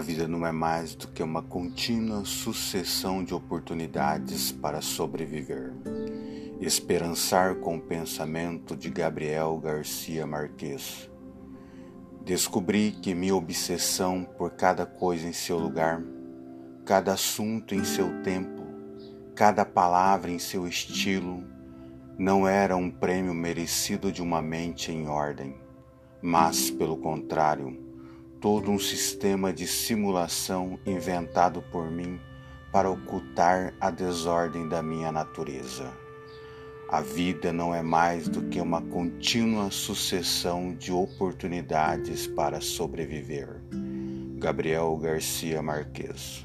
vida não é mais do que uma contínua sucessão de oportunidades para sobreviver. Esperançar com o pensamento de Gabriel Garcia Marques. Descobri que minha obsessão por cada coisa em seu lugar, cada assunto em seu tempo, cada palavra em seu estilo, não era um prêmio merecido de uma mente em ordem, mas, pelo contrário, todo um sistema de simulação inventado por mim para ocultar a desordem da minha natureza. A vida não é mais do que uma contínua sucessão de oportunidades para sobreviver. Gabriel Garcia Marques